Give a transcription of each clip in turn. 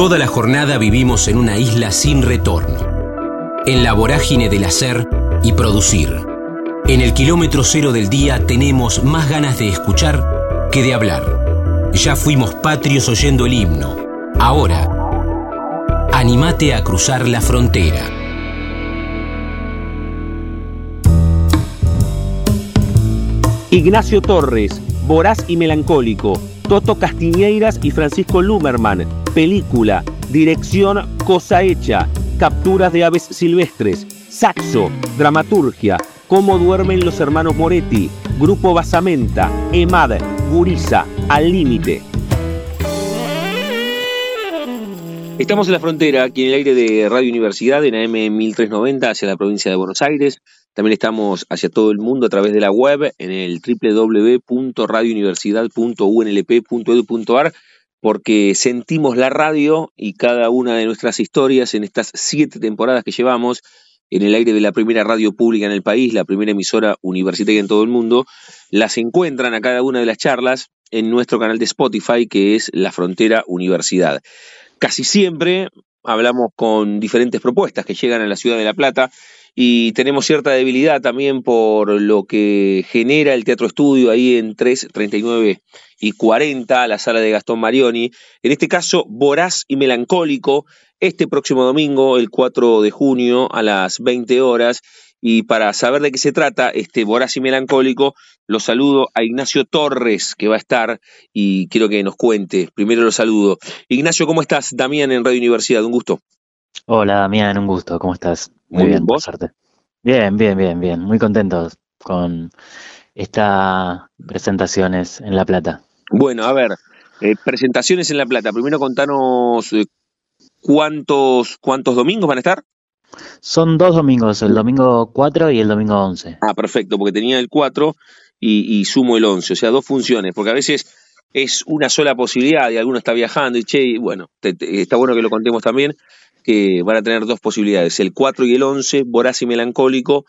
Toda la jornada vivimos en una isla sin retorno, en la vorágine del hacer y producir. En el kilómetro cero del día tenemos más ganas de escuchar que de hablar. Ya fuimos patrios oyendo el himno. Ahora, animate a cruzar la frontera. Ignacio Torres, voraz y melancólico. Toto Castiñeiras y Francisco Lumerman. Película, dirección Cosa Hecha, capturas de aves silvestres, saxo, dramaturgia, cómo duermen los hermanos Moretti, Grupo Basamenta, EMAD, Guriza, Al Límite. Estamos en la frontera, aquí en el aire de Radio Universidad, en AM 1390, hacia la provincia de Buenos Aires. También estamos hacia todo el mundo a través de la web, en el www.radiouniversidad.unlp.edu.ar porque sentimos la radio y cada una de nuestras historias en estas siete temporadas que llevamos en el aire de la primera radio pública en el país, la primera emisora universitaria en todo el mundo, las encuentran a cada una de las charlas en nuestro canal de Spotify que es La Frontera Universidad. Casi siempre hablamos con diferentes propuestas que llegan a la ciudad de La Plata y tenemos cierta debilidad también por lo que genera el Teatro Estudio ahí en 339 y 40, la sala de Gastón Marioni. En este caso, voraz y melancólico, este próximo domingo, el 4 de junio, a las 20 horas. Y para saber de qué se trata, este voraz y melancólico, lo saludo a Ignacio Torres, que va a estar y quiero que nos cuente. Primero lo saludo. Ignacio, ¿cómo estás? Damián en Radio Universidad, un gusto. Hola Damián, un gusto, ¿cómo estás? Muy, bien, ¿vos? Bien, bien, bien, bien. Muy contentos con estas presentaciones en La Plata. Bueno, a ver, eh, presentaciones en La Plata. Primero contanos eh, cuántos, cuántos domingos van a estar. Son dos domingos, el domingo 4 y el domingo 11. Ah, perfecto, porque tenía el 4 y, sumo el 11, o sea, dos funciones, porque a veces es una sola posibilidad y alguno está viajando y che, bueno, está bueno que lo contemos también, que van a tener dos posibilidades, el 4 y el 11, voraz y melancólico,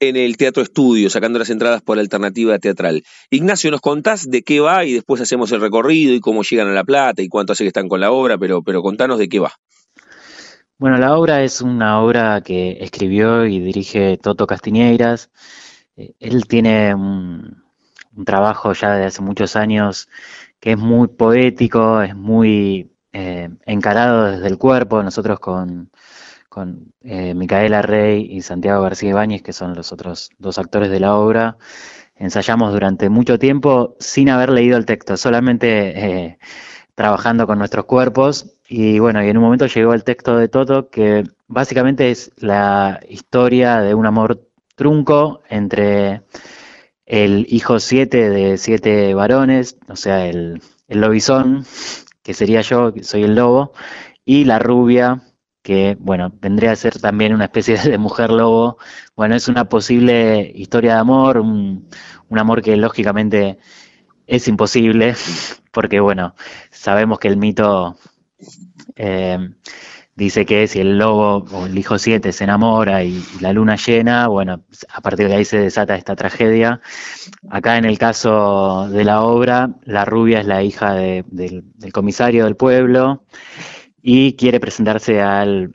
en el Teatro Estudio, sacando las entradas por alternativa teatral. Ignacio, ¿nos contás de qué va y después hacemos el recorrido y cómo llegan a La Plata y cuánto hace que están con la obra, pero, pero contanos de qué va. Bueno, la obra es una obra que escribió y dirige Toto Castiñeiras. Eh, él tiene un, trabajo ya de hace muchos años que es muy poético, es muy eh, encarado desde el cuerpo. Nosotros con, eh, Micaela Rey y Santiago García Ibáñez, que son los otros dos actores de la obra. Ensayamos durante mucho tiempo sin haber leído el texto, solamente eh, trabajando con nuestros cuerpos. Y bueno, y en un momento llegó el texto de Toto, que básicamente es la historia de un amor trunco entre el hijo siete de siete varones, o sea, el, el que sería yo, que soy el lobo, y la rubia, que, bueno, vendría a ser también una especie de mujer lobo. Bueno, es una posible historia de amor, un, amor que lógicamente es imposible, porque, bueno, sabemos que el mito eh, dice que si el lobo o el hijo 7 se enamora y, la luna llena, bueno, a partir de ahí se desata esta tragedia. Acá en el caso de la obra, la rubia es la hija del, comisario del pueblo y quiere presentarse al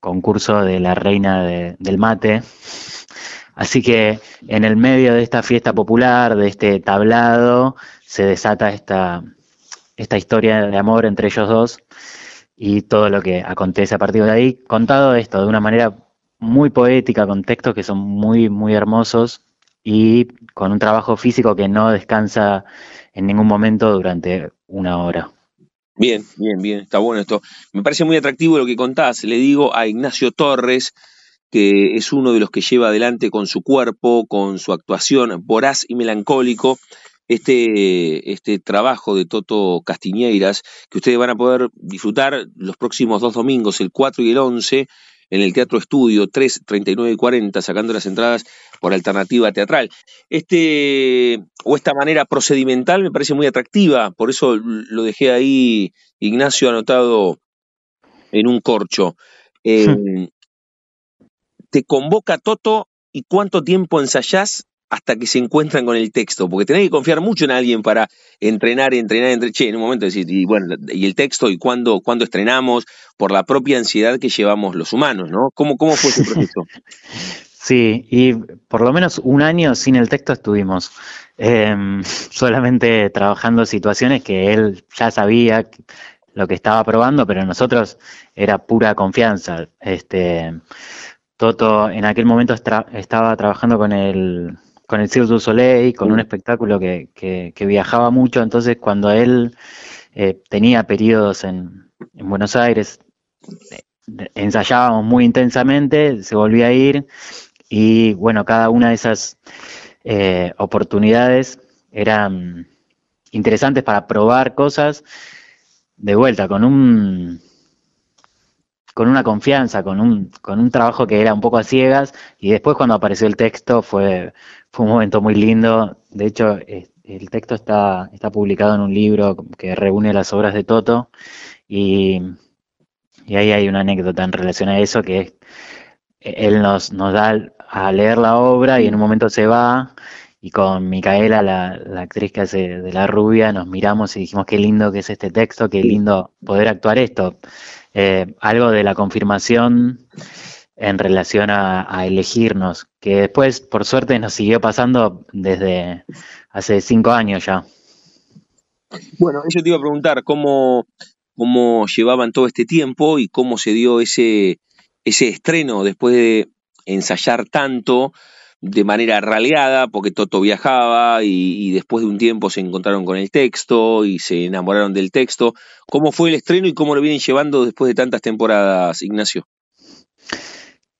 concurso de la reina del mate. Así que en el medio de esta fiesta popular, de este tablado, se desata esta, esta historia de amor entre ellos dos y todo lo que acontece a partir de ahí, contado esto de una manera muy poética, con textos que son muy, muy hermosos y con un trabajo físico que no descansa en ningún momento durante una hora. Bien, bien, bien, está bueno esto. Me parece muy atractivo lo que contás. Le digo a Ignacio Torres, que es uno de los que lleva adelante con su cuerpo, con su actuación voraz y melancólico, este, este trabajo de Toto Castiñeiras, que ustedes van a poder disfrutar los próximos dos domingos, el 4 y el 11, en el Teatro Estudio 3, 39 y 40, sacando las entradas por alternativa teatral. Este, o esta manera procedimental me parece muy atractiva, por eso lo dejé ahí, Ignacio, anotado en un corcho. Em, te convoca Toto y cuánto tiempo ensayás hasta que se encuentran con el texto, porque tenés que confiar mucho en alguien para entrenar, entrenar, entre, che, en un momento decir, y bueno, y el texto y cuándo, cuándo estrenamos, por la propia ansiedad que llevamos los humanos, ¿no? ¿Cómo, cómo fue ese proceso? Sí, y por lo menos un año sin el texto estuvimos em, solamente trabajando situaciones que él ya sabía lo que estaba probando, pero nosotros era pura confianza. Este, Toto en aquel momento estaba trabajando con el con el Cirque du Soleil, con un espectáculo que, que, viajaba mucho, entonces cuando él eh, tenía periodos en, en Buenos Aires, eh, ensayábamos muy intensamente, se volvía a ir y bueno, cada una de esas eh, oportunidades eran interesantes para probar cosas de vuelta, con un con una confianza, con un, con un trabajo que era un poco a ciegas, y después cuando apareció el texto fue, fue un momento muy lindo. De hecho, el texto está, está publicado en un libro que reúne las obras de Toto, y, y ahí hay una anécdota en relación a eso, que es, él nos, nos da a leer la obra y en un momento se va y con Micaela, la, la, actriz que hace de la rubia, nos miramos y dijimos qué lindo que es este texto, qué lindo poder actuar esto. Eh, algo de la confirmación en relación a, elegirnos, que después, por suerte, nos siguió pasando desde hace cinco años ya. Bueno, eso te iba a preguntar, ¿cómo, cómo llevaban todo este tiempo y cómo se dio ese, ese estreno después de ensayar tanto de manera raleada, porque Toto viajaba y, después de un tiempo se encontraron con el texto y se enamoraron del texto. ¿Cómo fue el estreno y cómo lo vienen llevando después de tantas temporadas, Ignacio?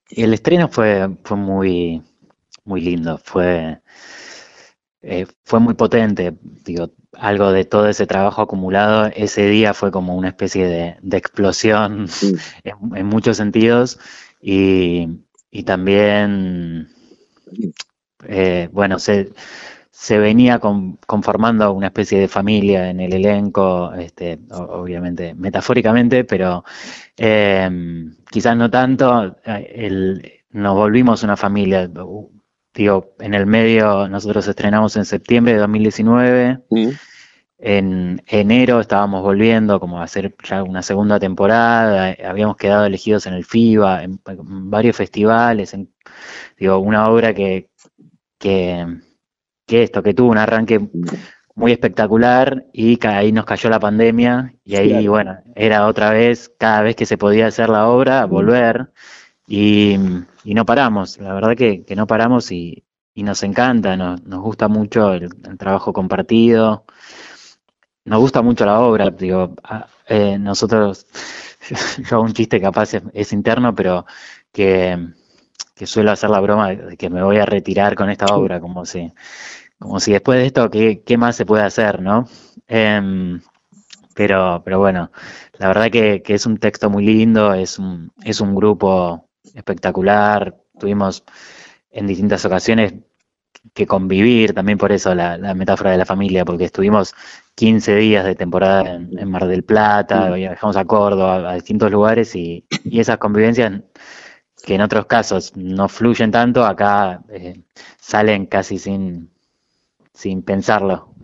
El estreno fue, fue muy, muy lindo, fue, eh, fue muy potente. Digo, algo de todo ese trabajo acumulado, ese día fue como una especie de, explosión en, muchos sentidos. Y, y también, eh, bueno, se, se venía conformando una especie de familia en el elenco, este, obviamente metafóricamente, pero eh, quizás no tanto, nos volvimos una familia. Digo, en el medio nosotros estrenamos en septiembre de 2019. En enero estábamos volviendo como a hacer ya una segunda temporada, habíamos quedado elegidos en el FIBA, en, varios festivales, en, digo, una obra que, que, esto, que tuvo un arranque muy espectacular y ahí nos cayó la pandemia y ahí, bueno, era otra vez, cada vez que se podía hacer la obra, volver y, y no paramos, la verdad que, que no paramos y, y nos encanta, nos, nos gusta mucho el trabajo compartido nos gusta mucho la obra, digo, eh, nosotros, yo hago un chiste capaz es, interno, pero que, suelo hacer la broma de que me voy a retirar con esta obra, como si, como si después de esto, ¿qué, qué más se puede hacer, no? Em, pero, pero bueno, la verdad que, que, es un texto muy lindo, es un, es un grupo espectacular, tuvimos en distintas ocasiones que convivir, también por eso la, metáfora de la familia, porque estuvimos 15 días de temporada en, Mar del Plata, viajamos a Córdoba, a distintos lugares y, esas convivencias que en otros casos no fluyen tanto, acá eh, salen casi sin, sin pensarlo.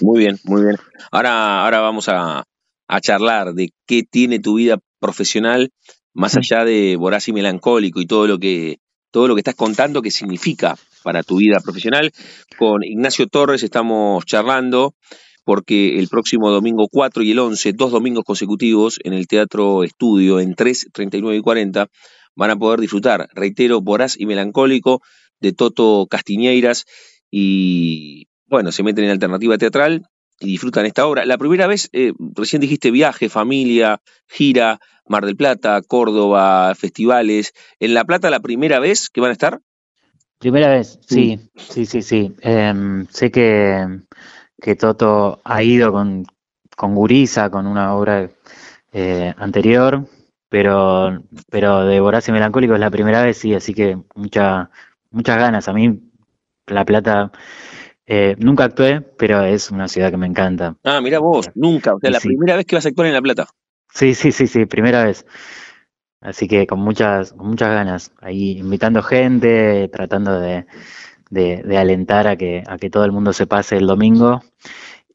Muy bien, muy bien. Ahora, ahora vamos a, a charlar de qué tiene tu vida profesional más allá de voraz y melancólico y todo lo que todo lo que estás contando, qué significa para tu vida profesional. Con Ignacio Torres estamos charlando porque el próximo domingo 4 y el 11, dos domingos consecutivos en el Teatro Estudio en 3, 39 y 40, van a poder disfrutar, reitero, Voraz y Melancólico de Toto Castiñeiras y bueno, se meten en alternativa teatral y disfrutan esta obra. La primera vez, eh, recién dijiste viaje, familia, gira, Mar del Plata, Córdoba, festivales. ¿En La Plata la primera vez que van a estar? Primera vez, sí, sí, sí, sí. Em, sé que, que, Toto ha ido con, con Guriza, con una obra eh, anterior, pero, pero de Voraz y Melancólico es la primera vez, sí, así que mucha, muchas ganas. A mí La Plata eh, nunca actué, pero es una ciudad que me encanta. Ah, mira vos, nunca, o sea, la primera vez que vas a actuar en La Plata. Sí, sí, sí, sí, primera vez. Así que con muchas, con muchas ganas, ahí invitando gente, tratando de, de, alentar a que, a que todo el mundo se pase el domingo.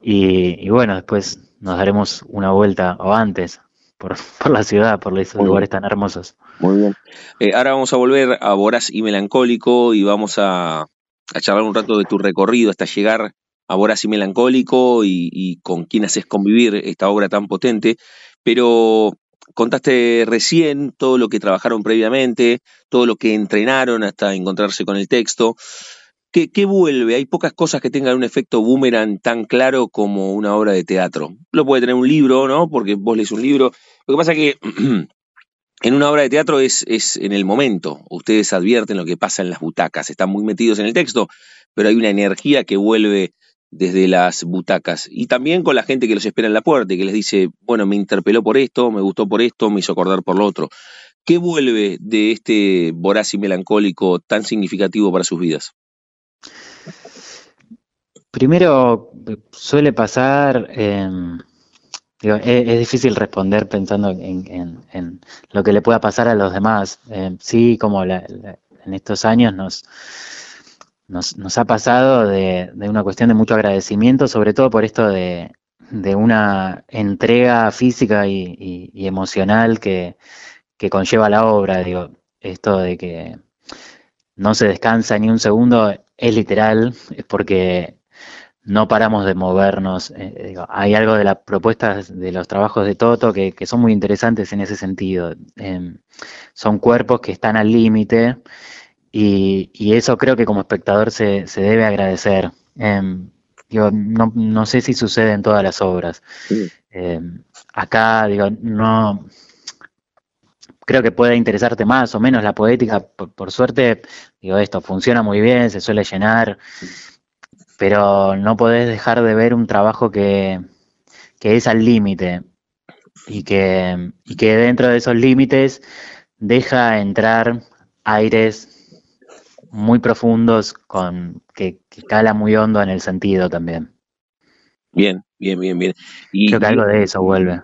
Y, bueno, después nos daremos una vuelta o antes por, por la ciudad, por esos lugares tan hermosos. Muy bien. Eh, ahora vamos a volver a Voraz y Melancólico y vamos a, a charlar un rato de tu recorrido hasta llegar a Voraz y Melancólico y, y con quién haces convivir esta obra tan potente. Pero contaste recién todo lo que trabajaron previamente, todo lo que entrenaron hasta encontrarse con el texto. ¿Qué, ¿Qué, vuelve? Hay pocas cosas que tengan un efecto boomerang tan claro como una obra de teatro. Lo puede tener un libro, ¿no? Porque vos lees un libro. Lo que pasa es que en una obra de teatro es, es en el momento. Ustedes advierten lo que pasa en las butacas. Están muy metidos en el texto, pero hay una energía que vuelve desde las butacas. Y también con la gente que los espera en la puerta y que les dice, bueno, me interpeló por esto, me gustó por esto, me hizo acordar por lo otro. ¿Qué vuelve de este voraz y melancólico tan significativo para sus vidas? Primero, suele pasar, em, es, difícil responder pensando en, lo que le pueda pasar a los demás. Em, sí, como en estos años nos, nos, ha pasado de, una cuestión de mucho agradecimiento, sobre todo por esto de, una entrega física y, emocional que, conlleva la obra. Digo, esto de que no se descansa ni un segundo es literal, es porque no paramos de movernos. Eh, hay algo de las propuestas de los trabajos de Toto que, son muy interesantes en ese sentido. Em, son cuerpos que están al límite y, eso creo que como espectador se, se debe agradecer. Em, no, no, sé si sucede en todas las obras. Em, acá, digo, no. Creo que puede interesarte más o menos la poética. Por, suerte, digo, esto funciona muy bien, se suele llenar, pero no podés dejar de ver un trabajo que, que es al límite y que, y que dentro de esos límites deja entrar aires muy profundos con que, cala muy hondo en el sentido también. Bien, bien, bien, bien. Y, Creo que algo de eso vuelve.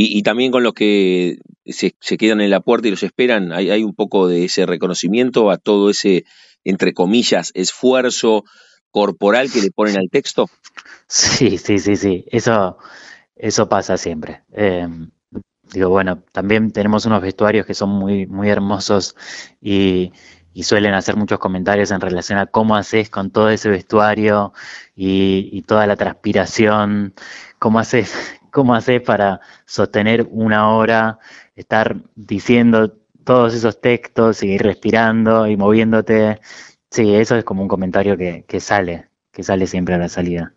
Y, también con los que se, quedan en la puerta y los esperan, hay, hay un poco de ese reconocimiento a todo ese, entre comillas, esfuerzo corporal que le ponen al texto. Sí, sí, sí, sí. Eso, eso pasa siempre. Em, digo, bueno, también tenemos unos vestuarios que son muy, muy hermosos y, y suelen hacer muchos comentarios en relación a cómo haces con todo ese vestuario y, toda la transpiración, cómo haces, cómo haces para sostener una hora, estar diciendo todos esos textos, seguir respirando y moviéndote. Sí, eso es como un comentario que, que sale, que sale siempre a la salida.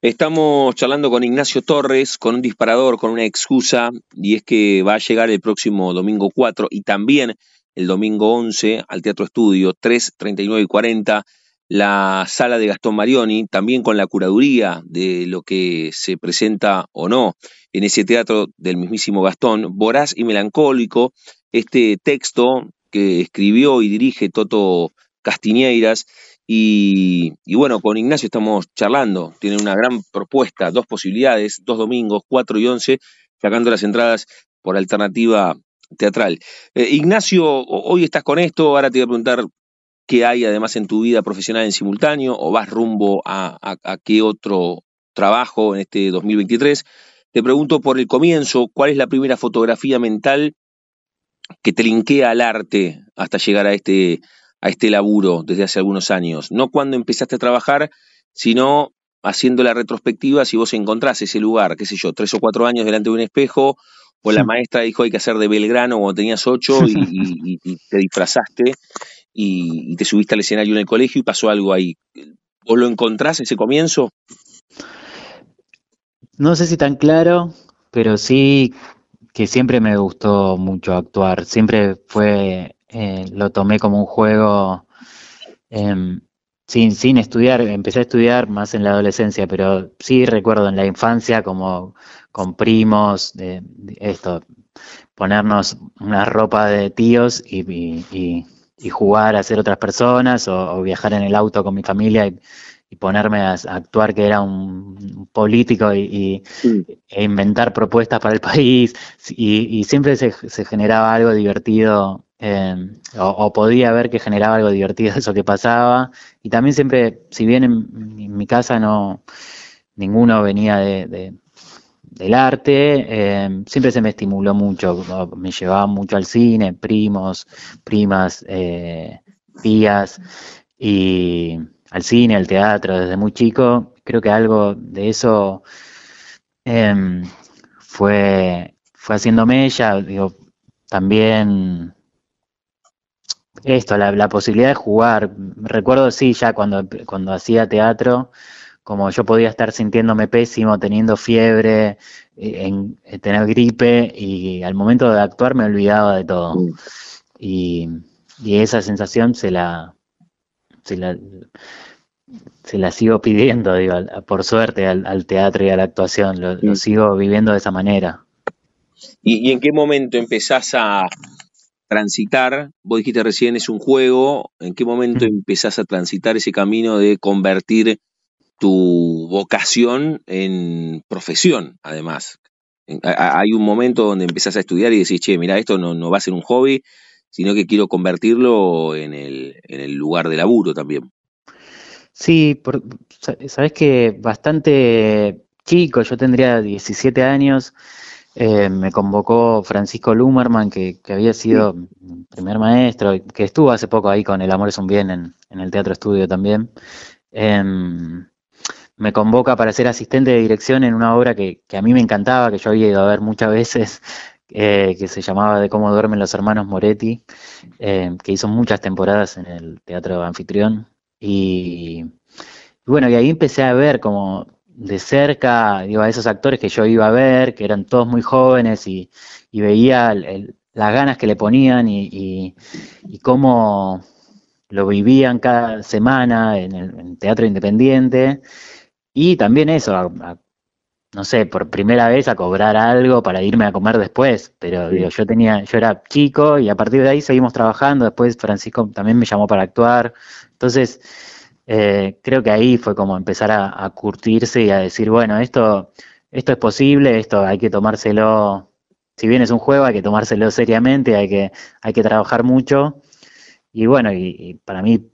Estamos charlando con Ignacio Torres, con un disparador, con una excusa, y es que va a llegar el próximo domingo 4 y también el domingo 11 al Teatro Estudio, 3, 39 y 40, la sala de Gastón Marioni, también con la curaduría de lo que se presenta o no en ese teatro del mismísimo Gastón, voraz y melancólico, este texto que escribió y dirige Toto Castiñeiras. Y, y, bueno, con Ignacio estamos charlando, tiene una gran propuesta, dos posibilidades, dos domingos, 4 y 11, sacando las entradas por alternativa teatral. Eh, Ignacio, hoy estás con esto, ahora te voy a preguntar qué hay además en tu vida profesional en simultáneo o vas rumbo a, qué otro trabajo en este 2023. Te pregunto por el comienzo, ¿cuál es la primera fotografía mental que te linkea al arte hasta llegar a este, a este laburo desde hace algunos años? No cuando empezaste a trabajar, sino haciendo la retrospectiva si vos encontrás ese lugar, qué sé yo, tres o cuatro años delante de un espejo o la maestra dijo hay que hacer de Belgrano cuando tenías ocho y, te disfrazaste y, te subiste al escenario en el colegio y pasó algo ahí. ¿Vos lo encontrás ese comienzo? No sé si tan claro, pero sí que siempre me gustó mucho actuar. Siempre fue, eh, lo tomé como un juego em, sin, sin estudiar. Empecé a estudiar más en la adolescencia, pero sí recuerdo en la infancia como con primos, de, esto, ponernos una ropa de tíos y, jugar a ser otras personas o, viajar en el auto con mi familia y, ponerme a, actuar que era un político y, e inventar propuestas para el país y, siempre se, generaba algo divertido Em, o, podía ver que generaba algo divertido eso que pasaba. Y también siempre, si bien en, mi casa no ninguno venía de, del arte, em, siempre se me estimuló mucho, me llevaba mucho al cine, primos, primas, eh, tías, y al cine, al teatro, desde muy chico. Creo que algo de eso em, fue, fue haciéndome ella, digo, también esto, la, posibilidad de jugar. Recuerdo, sí, ya cuando, cuando hacía teatro, como yo podía estar sintiéndome pésimo, teniendo fiebre, eh, en, eh, tener gripe, y al momento de actuar me olvidaba de todo. Mm. Y, esa sensación se la, se la, se la sigo pidiendo, digo, por suerte, al, teatro y a la actuación. Lo, lo, mm. sigo viviendo de esa manera. ¿Y, ¿Y, en qué momento empezás a, transitar, vos dijiste recién es un juego, ¿en qué momento empezás a transitar ese camino de convertir tu vocación en profesión, además? Hay un momento donde empezás a estudiar y decís, che, mira, esto no, va a ser un hobby, sino que quiero convertirlo en el, en el lugar de laburo también. Sí, sabes que bastante chico, yo tendría 17 años, eh, me convocó Francisco Lumerman, que, había sido primer maestro, que estuvo hace poco ahí con El Amor es un Bien en, el Teatro Estudio también. Em, me convoca para ser asistente de dirección en una obra que, a mí me encantaba, que yo había ido a ver muchas veces, eh, que se llamaba De cómo duermen los hermanos Moretti, em, que hizo muchas temporadas en el Teatro Anfitrión. Y, y bueno, y ahí empecé a ver como de cerca, digo, a esos actores que yo iba a ver, que eran todos muy jóvenes y, veía las ganas que le ponían y, cómo lo vivían cada semana en el teatro independiente. Y también eso, no sé, por primera vez a cobrar algo para irme a comer después. Pero digo, yo tenía, yo era chico y a partir de ahí seguimos trabajando. Después Francisco también me llamó para actuar. Entonces, eh, creo que ahí fue como empezar a, curtirse y a decir, bueno, esto, esto es posible, esto hay que tomárselo, si bien es un juego, hay que tomárselo seriamente, hay que, hay que trabajar mucho. Y bueno, y, para mí,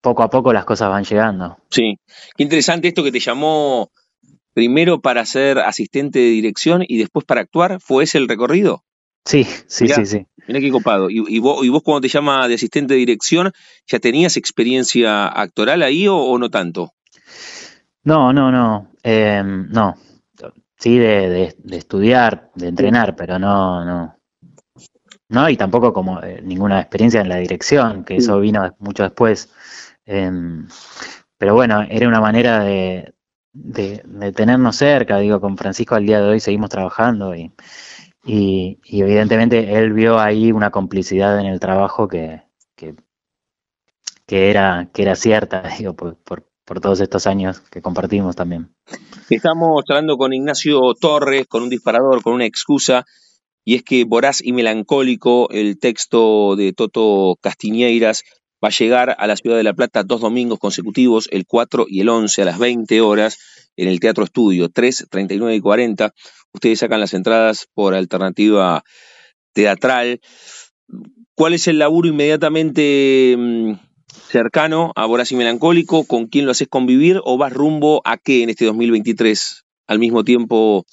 poco a poco las cosas van llegando. Sí, qué interesante esto que te llamó primero para ser asistente de dirección y después para actuar, ¿fue ese el recorrido? Sí, sí, sí, sí. Mira qué copado. ¿Y, vos, ¿Y vos cuando te llama de asistente de dirección, ya tenías experiencia actoral ahí o, no tanto? No, no, no. Em, no. Sí, de, estudiar, de entrenar, pero no, no. No, y tampoco como eh, ninguna experiencia en la dirección, que eso vino mucho después. Em, pero bueno, era una manera de, de, de tenernos cerca. Digo, con Francisco al día de hoy seguimos trabajando y y, evidentemente él vio ahí una complicidad en el trabajo que, que, era, que era cierta, digo, por, por, todos estos años que compartimos también. Estamos hablando con Ignacio Torres, con un disparador, con una excusa, y es que Voraz y Melancólico, el texto de Toto Castiñeiras, va a llegar a la ciudad de La Plata dos domingos consecutivos, el 4 y el 11 a las 20 horas, en el Teatro Estudio, 3, 39 y 40. Ustedes sacan las entradas por alternativa teatral. ¿Cuál es el laburo inmediatamente mm, cercano a Voraz y Melancólico? ¿Con quién lo haces convivir? ¿O vas rumbo a qué en este 2023 al mismo tiempo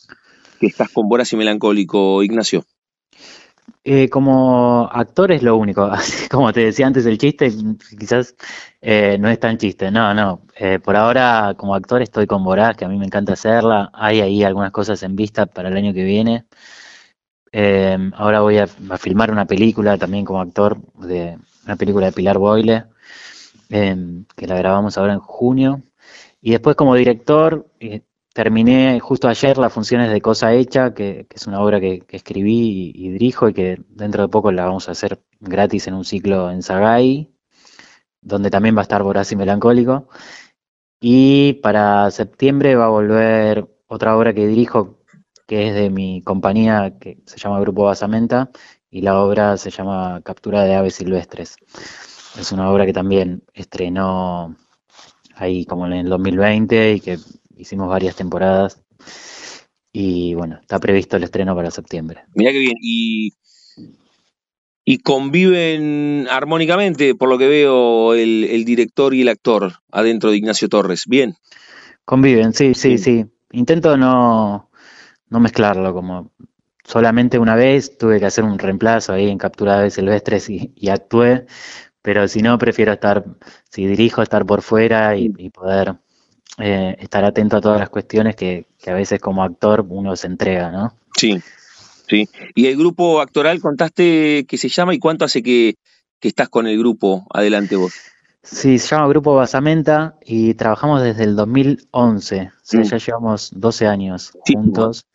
que estás con Voraz y Melancólico, Ignacio? Eh, como actor es lo único. Como te decía antes, el chiste quizás eh, no es tan chiste. No, no. Eh, por ahora, como actor, estoy con Boraz, que a mí me encanta hacerla. Hay ahí algunas cosas en vista para el año que viene. ahora voy a, filmar una película también como actor, de una película de Pilar Boyle, que la grabamos ahora en junio. Y después como director, terminé justo ayer las funciones de Cosa Hecha, que, es una obra que, escribí y, dirijo y que dentro de poco la vamos a hacer gratis en un ciclo en Sagay, donde también va a estar Voraz y Melancólico. Y para septiembre va a volver otra obra que dirijo, que es de mi compañía, que se llama Grupo Basamenta, y la obra se llama Captura de Aves Silvestres. Es una obra que también estrenó ahí como en el 2020 y que hicimos varias temporadas y bueno, está previsto el estreno para septiembre. Mira qué bien. Y, y conviven armónicamente, por lo que veo, el, director y el actor adentro de Ignacio Torres. Bien. Conviven, sí, sí, sí. Intento no, no mezclarlo, como solamente una vez tuve que hacer un reemplazo ahí en Captura de Silvestres y, y actué, pero si no, prefiero estar, si dirijo, estar por fuera y, poder eh, estar atento a todas las cuestiones que, que a veces como actor uno se entrega, ¿no? Sí, Sí. ¿Y el grupo actoral contaste que se llama y cuánto hace que, estás con el grupo? Adelante vos. Sí, se llama Grupo Basamenta y trabajamos desde el 2011. O sea, mm. ya llevamos 12 años juntos.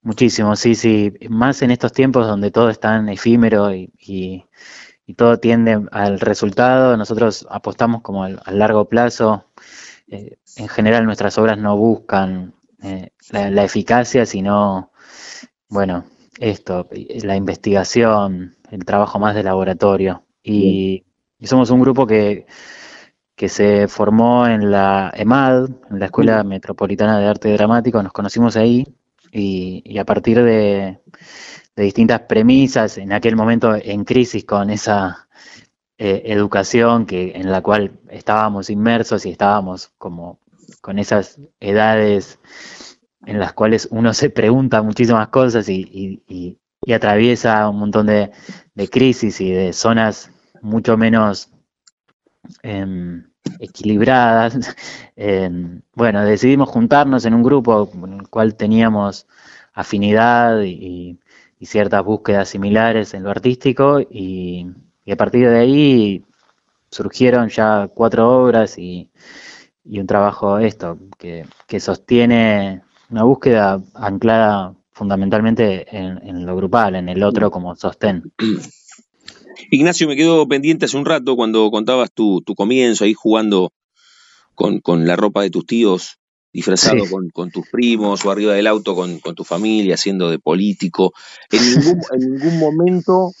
Muchísimo, sí, sí. Más en estos tiempos donde todo es tan efímero y, y, todo tiende al resultado. Nosotros apostamos como al, largo plazo. Eh, en general nuestras obras no buscan eh, la, la, eficacia, sino, bueno, esto, la investigación, el trabajo más de laboratorio. Y, somos un grupo que, que, se formó en la EMAD, en la Escuela Metropolitana de Arte Dramático, nos conocimos ahí y, a partir de, distintas premisas, en aquel momento en crisis con esa eh, educación que, en la cual estábamos inmersos y estábamos como con esas edades en las cuales uno se pregunta muchísimas cosas y, atraviesa un montón de, crisis y de zonas mucho menos em, equilibradas. Em, bueno, decidimos juntarnos en un grupo en el cual teníamos afinidad y, ciertas búsquedas similares en lo artístico y, a partir de ahí surgieron ya cuatro obras y, un trabajo esto que, que sostiene una búsqueda anclada fundamentalmente en, lo grupal, en el otro como sostén. Ignacio, me quedo pendiente hace un rato cuando contabas tu, comienzo ahí jugando con, la ropa de tus tíos, disfrazado con, tus primos o arriba del auto con, tu familia, siendo de político. En ningún, en ningún momento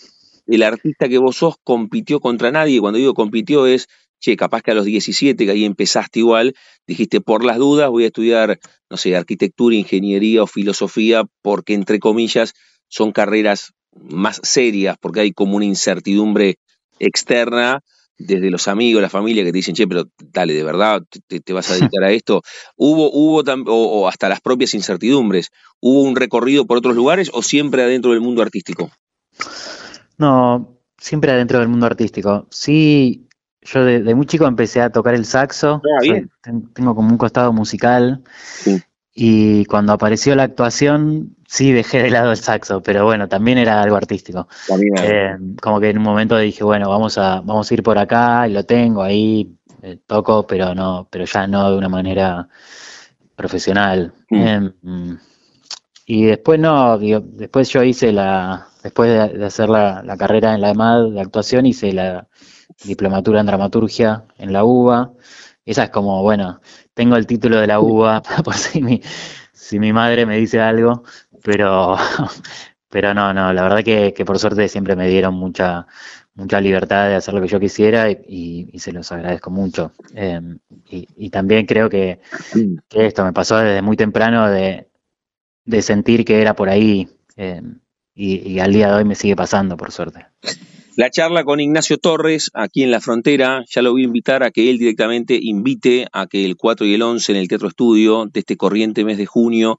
el artista que vos sos compitió contra nadie. Cuando digo compitió es che, capaz que a los 17, que ahí empezaste igual, dijiste, por las dudas voy a estudiar, no sé, arquitectura, ingeniería o filosofía, porque entre comillas son carreras más serias, porque hay como una incertidumbre externa desde los amigos, la familia que te dicen, che, pero dale, de verdad te, vas a dedicar a esto. Hubo, hubo o, o hasta las propias incertidumbres, ¿hubo un recorrido por otros lugares o siempre adentro del mundo artístico? No, siempre adentro del mundo artístico. Sí, yo de, muy chico empecé a tocar el saxo. Ah, tengo como un costado musical. Y cuando apareció la actuación, sí dejé de lado el saxo, pero bueno, también era algo artístico. Eh, como que en un momento dije, bueno, vamos a, vamos a ir por acá, y lo tengo ahí, eh, toco, pero no, pero ya no de una manera profesional. Mm. Em, y después no, después yo hice la, después de, hacer la, la, carrera en la EMAD de actuación, hice la, diplomatura en dramaturgia en la UBA. Esa es como, bueno, tengo el título de la UBA por si mi, si mi madre me dice algo, pero, pero no, no, la verdad que, por suerte siempre me dieron mucha, mucha libertad de hacer lo que yo quisiera y, se los agradezco mucho. Em, y, también creo que, esto me pasó desde muy temprano de, sentir que era por ahí y, y al día de hoy me sigue pasando, por suerte. La charla con Ignacio Torres, aquí en la frontera, ya lo voy a invitar a que él directamente invite a que el 4 y el 11 en el Teatro Estudio de este corriente mes de junio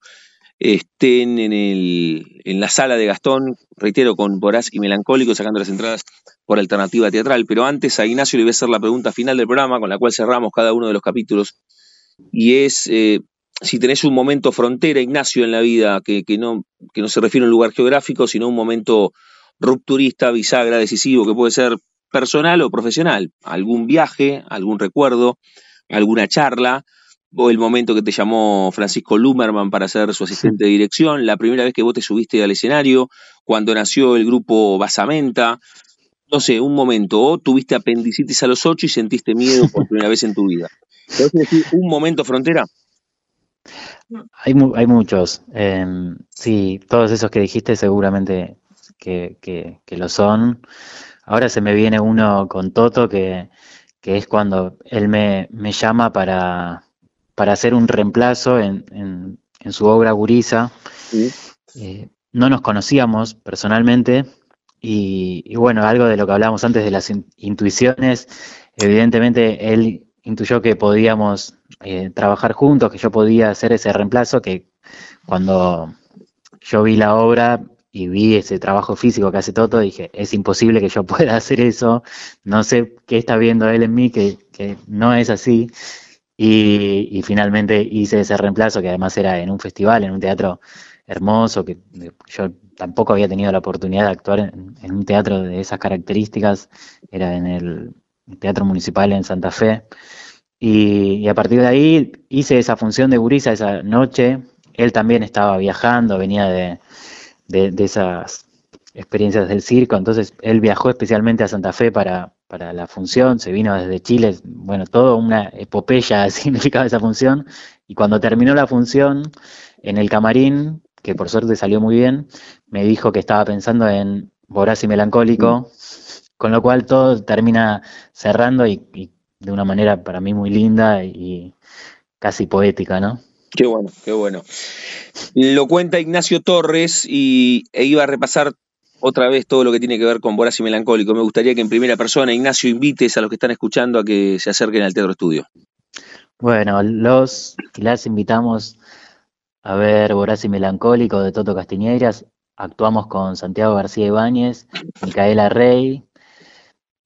estén en, el, en la sala de Gastón, reitero, con Voraz y Melancólico, sacando las entradas por alternativa teatral. Pero antes a Ignacio le voy a hacer la pregunta final del programa, con la cual cerramos cada uno de los capítulos, y es eh, si tenés un momento frontera, Ignacio, en la vida, que, que, no, que no se refiere a un lugar geográfico, sino un momento rupturista, bisagra, decisivo, que puede ser personal o profesional. Algún viaje, algún recuerdo, alguna charla, o el momento que te llamó Francisco Lumerman para ser su asistente de dirección, la primera vez que vos te subiste al escenario, cuando nació el grupo Basamenta, no sé, un momento, o tuviste apendicitis a los ocho y sentiste miedo por primera vez en tu vida. ¿Puedes decir un momento frontera? Hay, hay muchos. Em, sí, todos esos que dijiste seguramente que, lo son. Ahora se me viene uno con Toto que, es cuando él me, llama para, para, hacer un reemplazo en, en, su obra Gurisa. Eh, no nos conocíamos personalmente, Y, bueno, algo de lo que hablábamos antes de las intuiciones, evidentemente él intuyó que podíamos eh, trabajar juntos, que yo podía hacer ese reemplazo, que cuando yo vi la obra y vi ese trabajo físico que hace Toto, dije, es imposible que yo pueda hacer eso, no sé qué está viendo él en mí, que, que no es así. Y, finalmente hice ese reemplazo, que además era en un festival, en un teatro hermoso, que yo tampoco había tenido la oportunidad de actuar en, un teatro de esas características, era en el Teatro Municipal en Santa Fe. Y, a partir de ahí hice esa función de Gurisa esa noche. Él también estaba viajando, venía de, de esas experiencias del circo, entonces él viajó especialmente a Santa Fe para, para la función, se vino desde Chile, bueno, todo una epopeya significaba esa función, y cuando terminó la función, en el camarín, que por suerte salió muy bien, me dijo que estaba pensando en Voraz y Melancólico, mm. con lo cual todo termina cerrando y, de una manera para mí muy linda y casi poética, ¿no? Qué bueno, qué bueno. Lo cuenta Ignacio Torres y e iba a repasar otra vez todo lo que tiene que ver con Voraz y Melancólico. Me gustaría que en primera persona, Ignacio, invites a los que están escuchando a que se acerquen al Teatro Estudio. Bueno, los las invitamos a ver Voraz y Melancólico de Toto Castiñeiras. Actuamos con Santiago García Ibáñez, Micaela Rey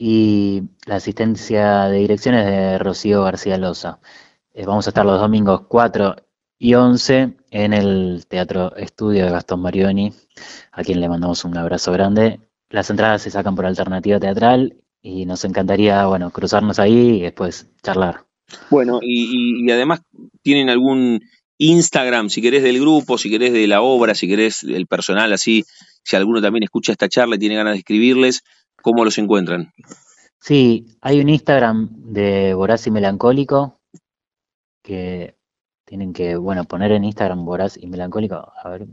y la asistencia de direcciones de Rocío García Loza. Eh, vamos a estar los domingos 4 y 11 en el Teatro Estudio de Gastón Marioni, a quien le mandamos un abrazo grande. Las entradas se sacan por alternativa teatral y nos encantaría, bueno, cruzarnos ahí y después charlar. Bueno, y, además tienen algún Instagram, si querés del grupo, si querés de la obra, si querés el personal, así, si alguno también escucha esta charla y tiene ganas de escribirles, ¿cómo los encuentran? Sí, hay un Instagram de Voraz y Melancólico que tienen que, bueno, poner en Instagram voraz y melancólico. A ver,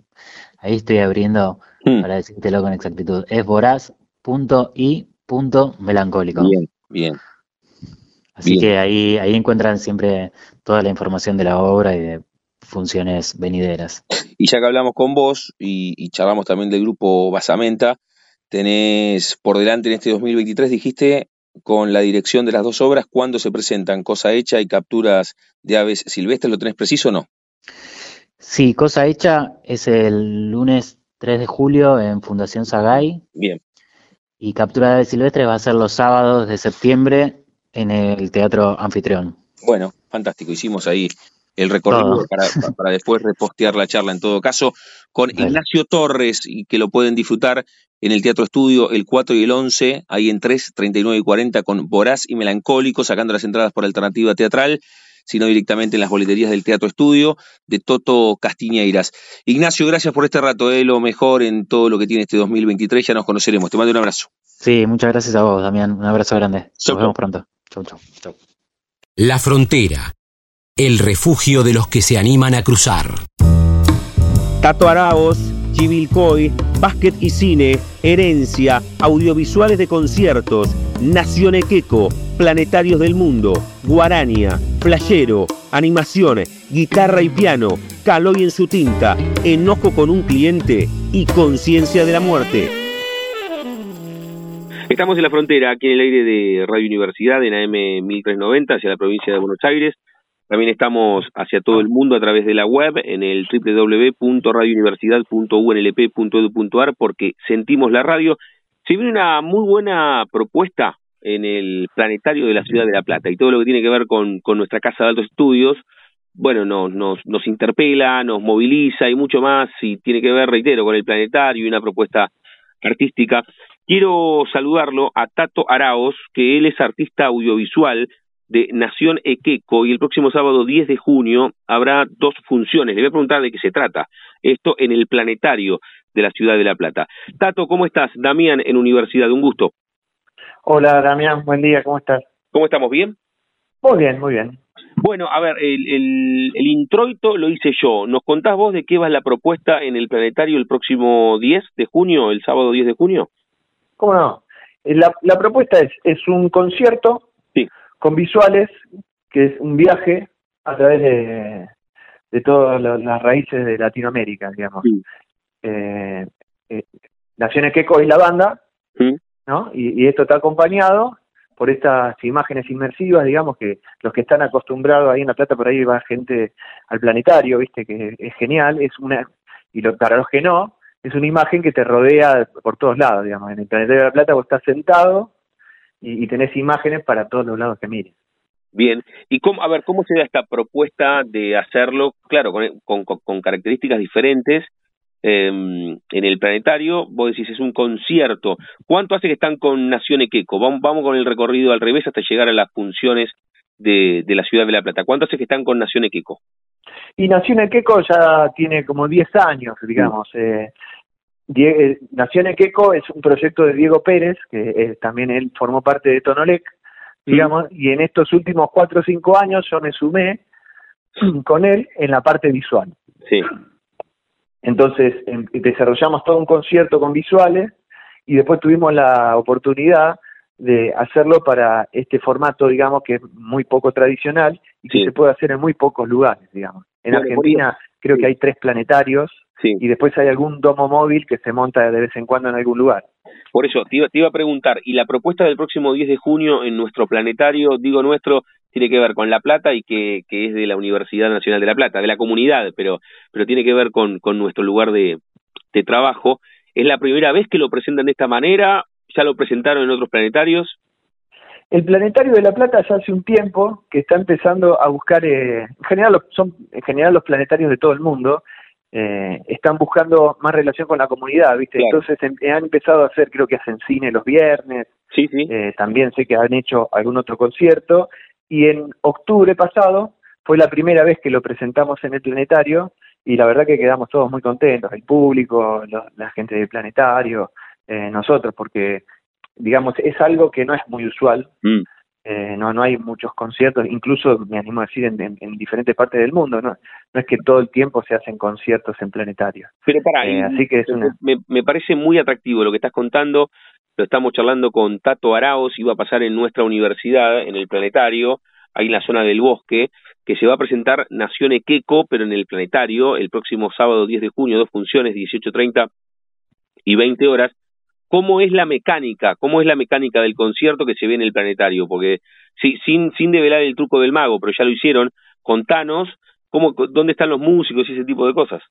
ahí estoy abriendo hmm. para decírtelo con exactitud. Es voraz.y.melancólico. Bien, bien. Así que ahí, ahí encuentran siempre toda la información de la obra y de funciones venideras. Y ya que hablamos con vos y, y charlamos también del grupo Basamenta, tenés por delante en este 2023, dijiste, con la dirección de las dos obras, ¿cuándo se presentan Cosa Hecha y Capturas de Aves Silvestres? ¿Lo tenés preciso o no? Sí, Cosa Hecha es el lunes 3 de julio en Fundación Sagay. Bien. Y Captura de Aves Silvestres va a ser los sábados de septiembre en el Teatro Anfitrión. Bueno, fantástico. Hicimos ahí el recorrido para, para, después repostear la charla en todo caso con Ignacio Torres y que lo pueden disfrutar en el Teatro Estudio el 4 y el 11, ahí en 3, 39 y 40 con Voraz y Melancólico, sacando las entradas por alternativa teatral, sino directamente en las boleterías del Teatro Estudio de Toto Castiñeiras. Ignacio, gracias por este rato, eh, lo mejor en todo lo que tiene este 2023, ya nos conoceremos. Te mando un abrazo. Sí, muchas gracias a vos, Damián. Un abrazo grande. Nos vemos pronto. Chau, chau, chau. La frontera, el refugio de los que se animan a cruzar. Tato Araos Chivilcoy, básquet y cine, herencia, audiovisuales de conciertos, Nación Equeco, Planetarios del Mundo, Guarania, Playero, animación, guitarra y piano, Caloy en su tinta, enojo con un cliente y conciencia de la muerte. Estamos en la frontera, aquí en el aire de Radio Universidad, en AM 1390, hacia la provincia de Buenos Aires. También estamos hacia todo el mundo a través de la web en el www.radiouniversidad.unlp.edu.ar porque sentimos la radio. Se viene una muy buena propuesta en el planetario de la ciudad de La Plata y todo lo que tiene que ver con, con nuestra casa de altos estudios, bueno, nos, nos, nos interpela, nos moviliza y mucho más y tiene que ver, reitero, con el planetario y una propuesta artística. Quiero saludarlo a Tato Araos, que él es artista audiovisual, de Nación Equeco y el próximo sábado 10 de junio habrá dos funciones. Le voy a preguntar de qué se trata. Esto en el planetario de la ciudad de La Plata. Tato, ¿cómo estás? Damián en Universidad, un gusto. Hola Damián, buen día, ¿cómo estás? ¿Cómo estamos? ¿Bien? Muy bien, muy bien. Bueno, a ver, el, el, el, introito lo hice yo. ¿Nos contás vos de qué va la propuesta en el planetario el próximo 10 de junio, el sábado 10 de junio? ¿Cómo no? La, la propuesta es, es un concierto con visuales, que es un viaje a través de, de todas las raíces de Latinoamérica, digamos. Eh, eh, Naciones Queco y la banda ¿no? Y, esto está acompañado por estas imágenes inmersivas, digamos que los que están acostumbrados ahí en La Plata, por ahí va gente al planetario, viste, que es genial, es una, y para los que no, es una imagen que te rodea por todos lados, digamos, en el planetario de La Plata vos estás sentado y, tenés imágenes para todos los lados que mires. Bien, y cómo, a ver, ¿cómo se da esta propuesta de hacerlo, claro, con, con características diferentes, Em, en el planetario, vos decís es un concierto. ¿Cuánto hace que están con Nación Equeco? Vamos, vamos con el recorrido al revés hasta llegar a las funciones de, la ciudad de La Plata. ¿Cuánto hace que están con Nación Equeco? Y Nación Equeco ya tiene como 10 años, digamos. Mm. Eh, eh, Nación Equeco es un proyecto de Diego Pérez, que eh, también él formó parte de Tonolec, mm. digamos, y en estos últimos 4 o 5 años yo me sumé con él en la parte visual. Sí. Entonces em, desarrollamos todo un concierto con visuales y después tuvimos la oportunidad de hacerlo para este formato, digamos, que es muy poco tradicional y que se puede hacer en muy pocos lugares, digamos. En Argentina creo que hay tres planetarios y después hay algún domo móvil que se monta de vez en cuando en algún lugar. Por eso, te iba, te iba a preguntar, ¿y la propuesta del próximo 10 de junio en nuestro planetario, digo nuestro, tiene que ver con La Plata y que, que es de la Universidad Nacional de La Plata, de la comunidad, pero, pero tiene que ver con, con nuestro lugar de, de trabajo. ¿Es la primera vez que lo presentan de esta manera? ¿Ya lo presentaron en otros planetarios? El planetario de La Plata ya hace un tiempo que está empezando a buscar, eh, en general son en general los planetarios de todo el mundo, eh, están buscando más relación con la comunidad, ¿viste? Entonces em, han empezado a hacer, creo que hacen cine los viernes, sí, sí. Eh, también sé que han hecho algún otro concierto, y en octubre pasado fue la primera vez que lo presentamos en el planetario y la verdad que quedamos todos muy contentos, el público, la gente del planetario, eh, nosotros, porque digamos es algo que no es muy usual. Mm. Eh, no no hay muchos conciertos, incluso me animo a decir en, diferentes partes del mundo, no no es que todo el tiempo se hacen conciertos en planetario. Pero para, eh, así que es me, me parece muy atractivo lo que estás contando, lo estamos charlando con Tato Araos, iba a pasar en nuestra universidad, en el planetario, ahí en la zona del bosque, que se va a presentar Nación Equeco, pero en el planetario, el próximo sábado 10 de junio, dos funciones, 18.30 y 20 horas. ¿Cómo es la mecánica? ¿Cómo es la mecánica del concierto que se ve en el planetario? Porque sí, sin, sin develar el truco del mago, pero ya lo hicieron, contanos cómo, dónde están los músicos y ese tipo de cosas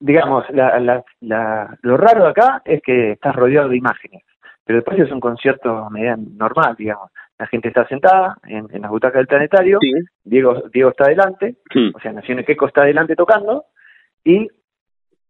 digamos, la, la, lo raro acá es que estás rodeado de imágenes, pero después es un concierto normal, digamos. La gente está sentada en, en las butacas del planetario, Diego, Diego está adelante, o sea, Naciones Queco está adelante tocando, y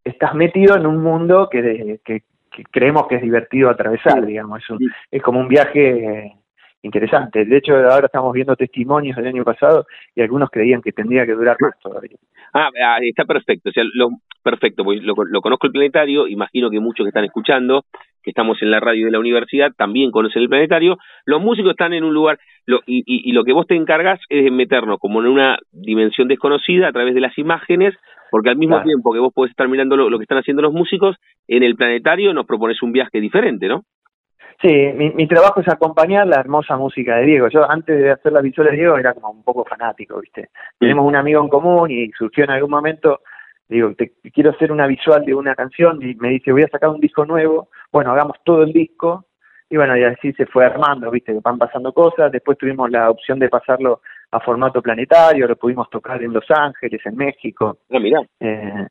estás metido en un mundo que, que, creemos que es divertido atravesar, digamos, es, es como un viaje interesante. De hecho, ahora estamos viendo testimonios del año pasado y algunos creían que tendría que durar más todavía. Ah, está perfecto. O sea, lo, perfecto, pues lo, conozco el planetario, imagino que muchos que están escuchando, que estamos en la radio de la universidad, también conocen el planetario. Los músicos están en un lugar, lo, y, y, lo que vos te encargas es meternos como en una dimensión desconocida a través de las imágenes, porque al mismo tiempo que vos podés estar mirando lo, lo que están haciendo los músicos, en el planetario nos propones un viaje diferente, ¿no? Sí, mi, mi, trabajo es acompañar la hermosa música de Diego. Yo antes de hacer las visuales de Diego era como un poco fanático, ¿viste? Tenemos un amigo en común y surgió en algún momento, digo, te, quiero hacer una visual de una canción y me dice, voy a sacar un disco nuevo. Bueno, hagamos todo el disco. Y bueno, y así se fue armando, ¿viste? Van pasando cosas. Después tuvimos la opción de pasarlo a formato planetario, lo pudimos tocar en Los Ángeles, en México. Ah, mira. Eh,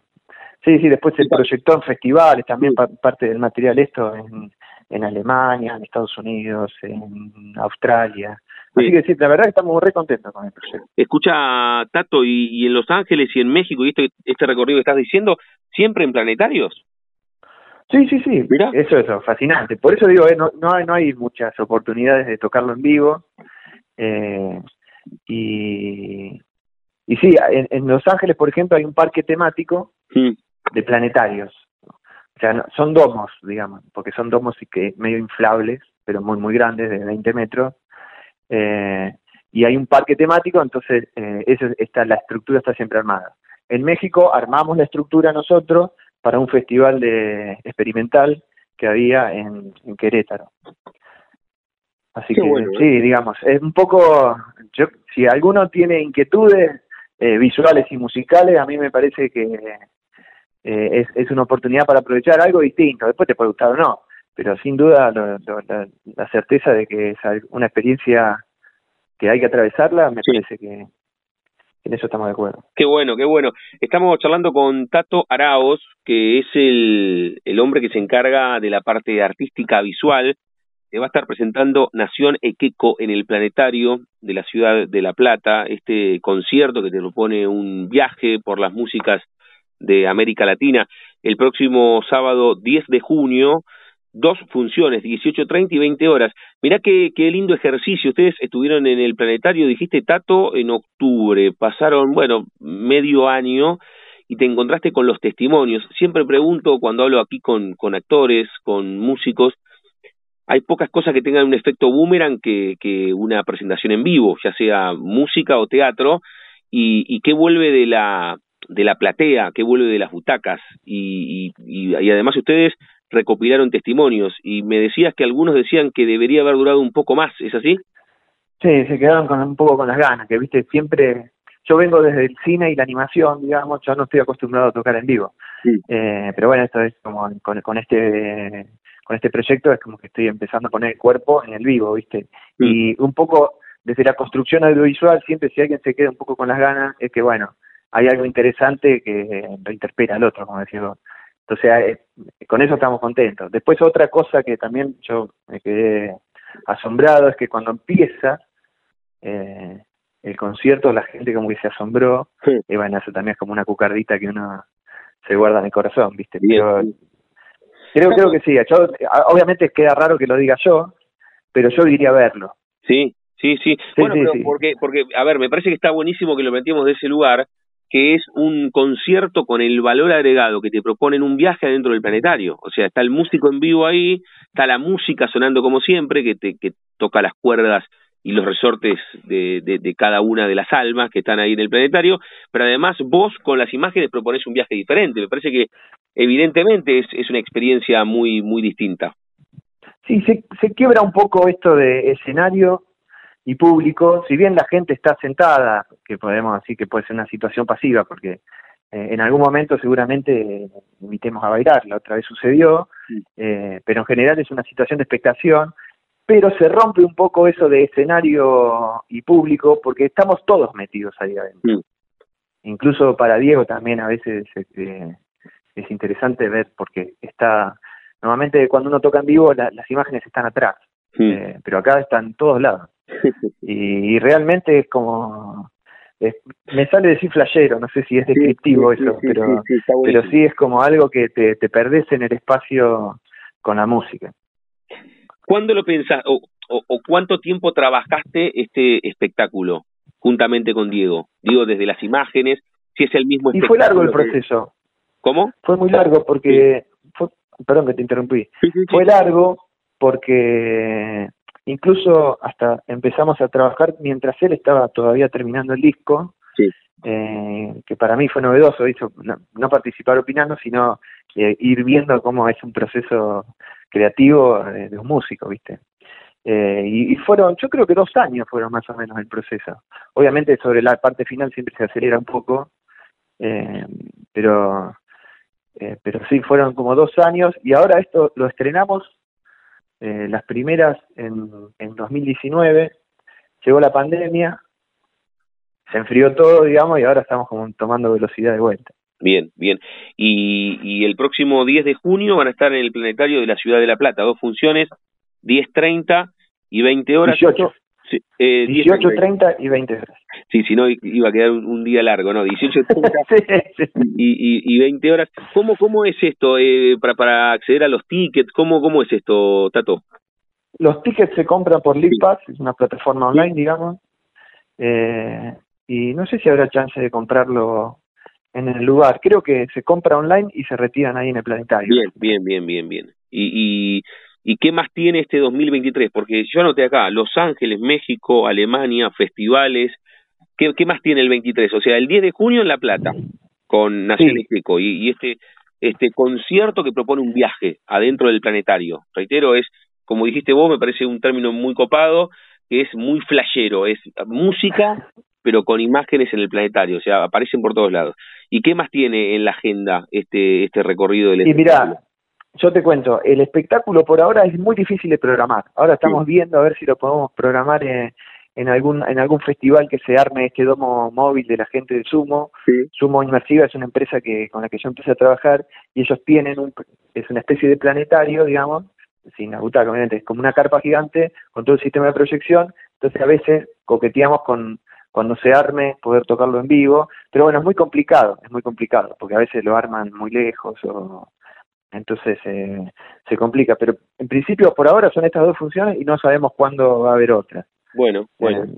sí, sí, después se proyectó en festivales, también parte del material esto en en Alemania, en Estados Unidos, en Australia. Así que sí, la verdad que estamos re contentos con el proyecto. Escucha, Tato, y, en Los Ángeles y en México, y este, este recorrido que estás diciendo, ¿siempre en planetarios? Sí, sí, sí, Mira. eso es fascinante. Por eso digo, eh, no, no, hay, no hay muchas oportunidades de tocarlo en vivo. Eh, y, y sí, en, Los Ángeles, por ejemplo, hay un parque temático mm. de planetarios sea, son domos, digamos, porque son domos que medio inflables, pero muy, muy grandes, de 20 metros. Eh, y hay un parque temático, entonces eh, eso está, la estructura está siempre armada. En México armamos la estructura nosotros para un festival de experimental que había en, Querétaro. Así que sí, ¿eh? digamos, es un poco, yo, si alguno tiene inquietudes eh, visuales y musicales, a mí me parece que es, es una oportunidad para aprovechar algo distinto. Después te puede gustar o no, pero sin duda la, certeza de que es una experiencia que hay que atravesarla, me parece que en eso estamos de acuerdo. Qué bueno, qué bueno. Estamos charlando con Tato Araos, que es el, el hombre que se encarga de la parte artística visual que va a estar presentando Nación Equeco en el Planetario de la Ciudad de La Plata, este concierto que te propone un viaje por las músicas de América Latina. El próximo sábado 10 de junio, dos funciones, 18.30 y 20 horas. Mirá qué, qué lindo ejercicio. Ustedes estuvieron en el Planetario, dijiste Tato, en octubre. Pasaron, bueno, medio año y te encontraste con los testimonios. Siempre pregunto cuando hablo aquí con, con actores, con músicos, hay pocas cosas que tengan un efecto boomerang que, que una presentación en vivo, ya sea música o teatro, y, y qué vuelve de la, de la platea, qué vuelve de las butacas, y, y, y además ustedes recopilaron testimonios, y me decías que algunos decían que debería haber durado un poco más, ¿es así? Sí, se quedaron con un poco con las ganas, que viste, siempre, yo vengo desde el cine y la animación, digamos, yo no estoy acostumbrado a tocar en vivo, eh, pero bueno, esto es como con, con este con este proyecto es como que estoy empezando a poner el cuerpo en el vivo, ¿viste? Mm. Y un poco desde la construcción audiovisual, siempre si alguien se queda un poco con las ganas, es que bueno, hay algo interesante que lo interpela al otro, como decía vos. Entonces, eh, con eso estamos contentos. Después otra cosa que también yo me quedé asombrado es que cuando empieza eh, el concierto, la gente como que se asombró, y bueno, eso también es como una cucardita que uno se guarda en el corazón, ¿viste? Pero Creo, creo que sí. Yo, obviamente queda raro que lo diga yo, pero yo iría verlo. Sí, sí, sí. bueno, pero porque, porque, a ver, me parece que está buenísimo que lo metimos de ese lugar, que es un concierto con el valor agregado que te proponen un viaje adentro del planetario. O sea, está el músico en vivo ahí, está la música sonando como siempre, que te que toca las cuerdas y los resortes de, de, de, cada una de las almas que están ahí en el planetario, pero además vos con las imágenes propones un viaje diferente. Me parece que evidentemente es, es una experiencia muy, muy distinta. Sí, se, se quiebra un poco esto de escenario y público, si bien la gente está sentada, que podemos decir que puede ser una situación pasiva, porque eh, en algún momento seguramente invitemos a bailar, la otra vez sucedió, eh, pero en general es una situación de expectación, pero se rompe un poco eso de escenario y público, porque estamos todos metidos ahí adentro. Incluso para Diego también a veces este, es interesante ver porque está, normalmente cuando uno toca en vivo las imágenes están atrás, eh, pero acá están todos lados. y, realmente es como, me sale decir flashero, no sé si es descriptivo eso, pero, pero sí es como algo que te, te perdés en el espacio con la música. ¿Cuándo lo pensás o, o, cuánto tiempo trabajaste este espectáculo juntamente con Diego? Digo, desde las imágenes, si es el mismo Y fue largo el proceso. ¿Cómo? Fue muy largo porque, fue, perdón que te interrumpí, fue largo porque incluso hasta empezamos a trabajar mientras él estaba todavía terminando el disco, eh, que para mí fue novedoso, hizo, no, participar opinando, sino eh, ir viendo cómo es un proceso creativo de, un músico, ¿viste? Eh, y, fueron, yo creo que dos años fueron más o menos el proceso. Obviamente sobre la parte final siempre se acelera un poco, eh, pero eh, pero sí, fueron como dos años y ahora esto lo estrenamos eh, las primeras en, en 2019, llegó la pandemia, se enfrió todo, digamos, y ahora estamos como tomando velocidad de vuelta. Bien, bien. Y, y el próximo 10 de junio van a estar en el Planetario de la Ciudad de La Plata, dos funciones, 10.30 y 20 horas. 18. Sí, eh, 18, 30 y 20 horas. Sí, si no iba a quedar un, día largo, ¿no? 18, 30 y, y, y 20 horas. ¿Cómo, cómo es esto eh, para, para acceder a los tickets? ¿Cómo, ¿Cómo es esto, Tato? Los tickets se compran por LeapPass, es una plataforma online, digamos. Eh, y no sé si habrá chance de comprarlo en el lugar. Creo que se compra online y se retiran ahí en el planetario. Bien, bien, bien, bien, bien. Y, y ¿Y qué más tiene este 2023? Porque yo anoté acá, Los Ángeles, México, Alemania, festivales. ¿Qué, qué más tiene el 23? O sea, el 10 de junio en La Plata, con Nación sí. y, y, este, este concierto que propone un viaje adentro del planetario. Reitero, es, como dijiste vos, me parece un término muy copado, que es muy flashero, es música pero con imágenes en el planetario, o sea, aparecen por todos lados. ¿Y qué más tiene en la agenda este, este recorrido del Y mira, yo te cuento, el espectáculo por ahora es muy difícil de programar. Ahora estamos viendo a ver si lo podemos programar en, en algún en algún festival que se arme este domo móvil de la gente de Sumo. Sumo Inmersiva es una empresa que con la que yo empecé a trabajar y ellos tienen un, es una especie de planetario, digamos, sin butaca, obviamente, es como una carpa gigante con todo el sistema de proyección. Entonces a veces coqueteamos con cuando se arme poder tocarlo en vivo, pero bueno, es muy complicado, es muy complicado, porque a veces lo arman muy lejos o entonces eh, se complica, pero en principio por ahora son estas dos funciones y no sabemos cuándo va a haber otra. Bueno, bueno. Eh,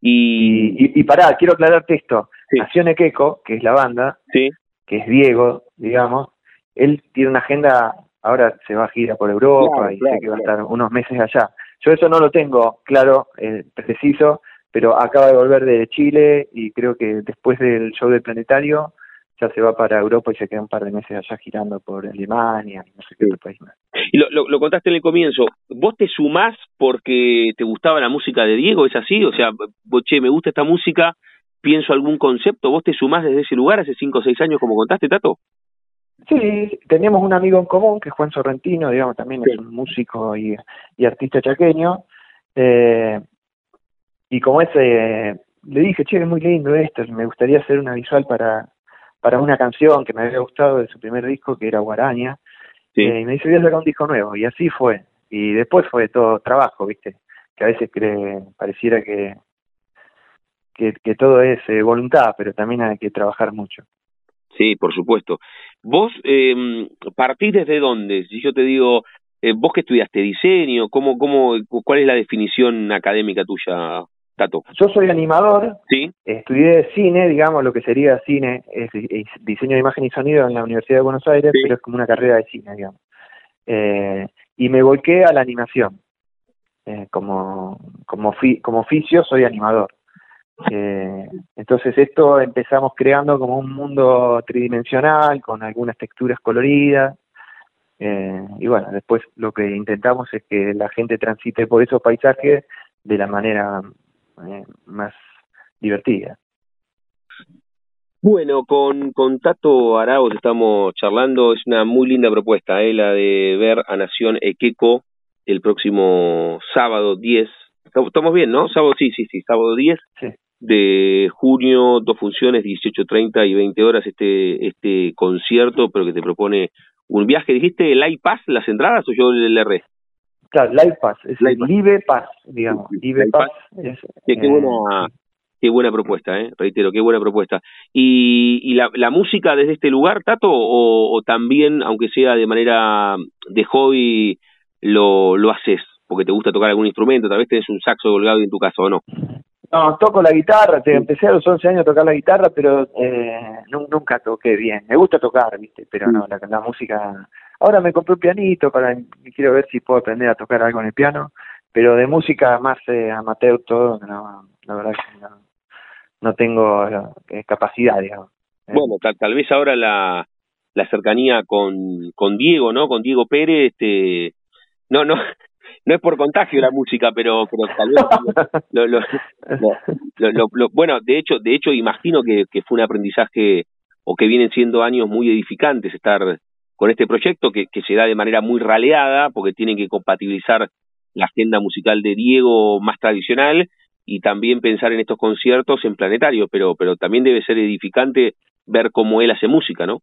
y, y, pará, quiero aclararte esto. Sí. Nación que es la banda, sí. que es Diego, digamos, él tiene una agenda, ahora se va a gira por Europa y sé que va a estar unos meses allá. Yo eso no lo tengo claro, eh, preciso, pero acaba de volver de Chile y creo que después del show del planetario ya se va para Europa y se queda un par de meses allá girando por Alemania y no sé qué otro país más. Y lo, lo, contaste en el comienzo, ¿vos te sumás porque te gustaba la música de Diego? ¿Es así? O sea, che, me gusta esta música, pienso algún concepto, ¿vos te sumás desde ese lugar hace cinco o seis años como contaste, Tato? Sí, teníamos un amigo en común que es Juan Sorrentino, digamos, también es un músico y, y artista chaqueño. Eh, y como ese, le dije, che, es muy lindo esto, me gustaría hacer una visual para, para una canción que me había gustado de su primer disco, que era Guaraña, eh, y me dice, voy a sacar un disco nuevo, y así fue. Y después fue todo trabajo, ¿viste? Que a veces cree, pareciera que, que, todo es eh, voluntad, pero también hay que trabajar mucho. Sí, por supuesto. ¿Vos eh, partís desde dónde? Si yo te digo, eh, vos que estudiaste diseño, ¿cómo, cómo, ¿cuál es la definición académica tuya, yo soy animador, ¿Sí? estudié cine, digamos, lo que sería cine, es, diseño de imagen y sonido en la Universidad de Buenos Aires, pero es como una carrera de cine, digamos. Eh, y me volqué a la animación. Eh, como, como, como oficio soy animador. Eh, entonces esto empezamos creando como un mundo tridimensional, con algunas texturas coloridas. y bueno, después lo que intentamos es que la gente transite por esos paisajes de la manera eh, más divertida. Bueno, con, con Tato Arauz estamos charlando, es una muy linda propuesta, eh, la de ver a Nación Equeco el próximo sábado 10. Estamos bien, ¿no? Sábado, sí, sí, sí, sábado 10 de junio, dos funciones, 18.30 y 20 horas, este, este concierto, pero que te propone un viaje. ¿Dijiste el iPass, las entradas o yo le erré? Claro, Live Pass, es Live Pass, digamos. Live, Pass. qué, buena, qué buena propuesta, eh, reitero, qué buena propuesta. ¿Y, y la, la música desde este lugar, Tato, o, también, aunque sea de manera de hobby, lo, lo haces? Porque te gusta tocar algún instrumento, tal vez tenés un saxo colgado en tu casa o no. No, toco la guitarra, te, empecé a los 11 años a tocar la guitarra, pero eh, nunca toqué bien. Me gusta tocar, ¿viste? Pero no, la, la música Ahora me compré un pianito para quiero ver si puedo aprender a tocar algo en el piano, pero de música más eh, amateur todo, la verdad que no, no tengo eh, capacidad, digamos. Bueno, tal, vez ahora la, la cercanía con, con Diego, ¿no? Con Diego Pérez, este, no, no, no es por contagio la música, pero, pero tal vez lo, lo, lo, bueno, de hecho, de hecho imagino que, que fue un aprendizaje o que vienen siendo años muy edificantes estar con este proyecto que, que se da de manera muy raleada, porque tienen que compatibilizar la agenda musical de Diego más tradicional y también pensar en estos conciertos en planetario, pero, pero también debe ser edificante ver cómo él hace música, ¿no?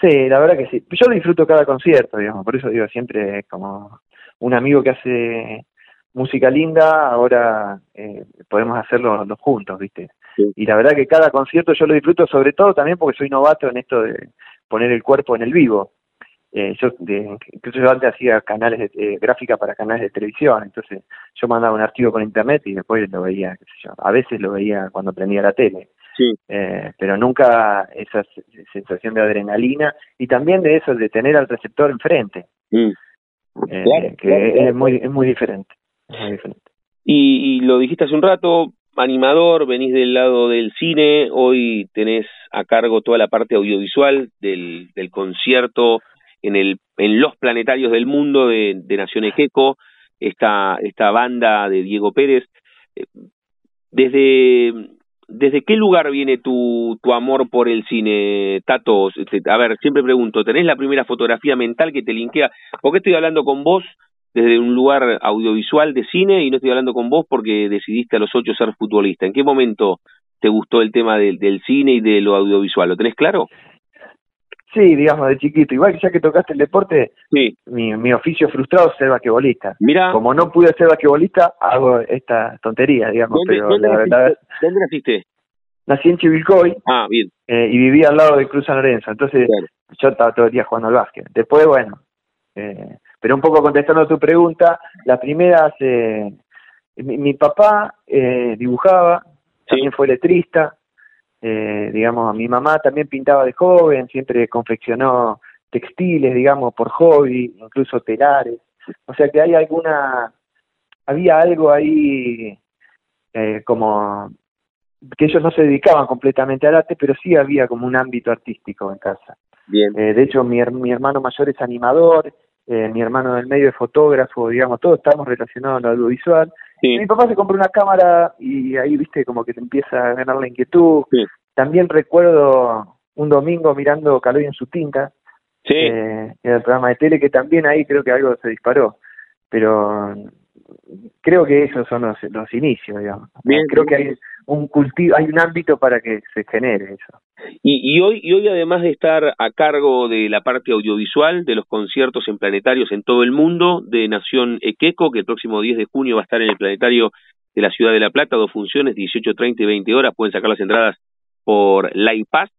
Sí, la verdad que sí. Yo disfruto cada concierto, digamos, por eso digo siempre como un amigo que hace música linda, ahora eh, podemos hacerlo los juntos, ¿viste? Y la verdad que cada concierto yo lo disfruto, sobre todo también porque soy novato en esto de, poner el cuerpo en el vivo. Eh, yo de, incluso yo antes hacía canales de eh, gráfica para canales de televisión, entonces yo mandaba un archivo con internet y después lo veía, qué sé yo, a veces lo veía cuando prendía la tele, sí. eh, pero nunca esa sensación de adrenalina y también de eso de tener al receptor enfrente, mm. eh, que Es, muy, es muy diferente. Es muy diferente. Y, y lo dijiste hace un rato, animador, venís del lado del cine, hoy tenés a cargo toda la parte audiovisual del, del concierto en, el, en los planetarios del mundo de, de Nación esta banda de Diego Pérez. Eh, desde, ¿desde qué lugar viene tu, tu amor por el cine, Tato? Este, a ver, siempre pregunto, ¿tenés la primera fotografía mental que te linkea? ¿Por qué estoy hablando con vos desde un lugar audiovisual de cine y no estoy hablando con vos porque decidiste a los ocho ser futbolista? ¿En qué momento te gustó el tema del, del cine y de lo audiovisual? ¿Lo tenés claro? Sí, digamos, de chiquito. Igual que ya que tocaste el deporte, sí. mi, mi oficio frustrado es ser basquetbolista. Mira. Como no pude ser basquetbolista, hago esta tontería, digamos. ¿Dónde, pero ¿dónde, naciste? ¿Dónde naciste? Nací en Chivilcoy. Ah, bien. Eh, y vivía al lado de Cruz San Lorenzo. Entonces, yo estaba todo el día jugando al básquet. Después, bueno. Eh, pero un poco contestando a tu pregunta, la primera hace. Mi, mi papá eh, dibujaba, también fue letrista eh, digamos, mi mamá también pintaba de joven, siempre confeccionó textiles, digamos, por hobby, incluso telares. O sea que hay alguna, había algo ahí eh, como que ellos no se dedicaban completamente al arte, pero sí había como un ámbito artístico en casa. Bien. Eh, de hecho, mi, mi hermano mayor es animador, eh, mi hermano del medio es fotógrafo, digamos, todos estamos relacionados a lo audiovisual. Mi papá se compró una cámara y ahí, viste, como que te empieza a ganar la inquietud. También recuerdo un domingo mirando Caloy en su tinta, eh, en el programa de tele, que también ahí creo que algo se disparó. Pero creo que esos son los, los inicios, digamos. Bien, creo que hay un cultivo, hay un ámbito para que se genere eso. Y, y, hoy, y hoy, además de estar a cargo de la parte audiovisual de los conciertos en planetarios en todo el mundo, de Nación Equeco, que el próximo 10 de junio va a estar en el planetario de la Ciudad de La Plata, dos funciones, 18, 30 y 20 horas, pueden sacar las entradas por la IPAS.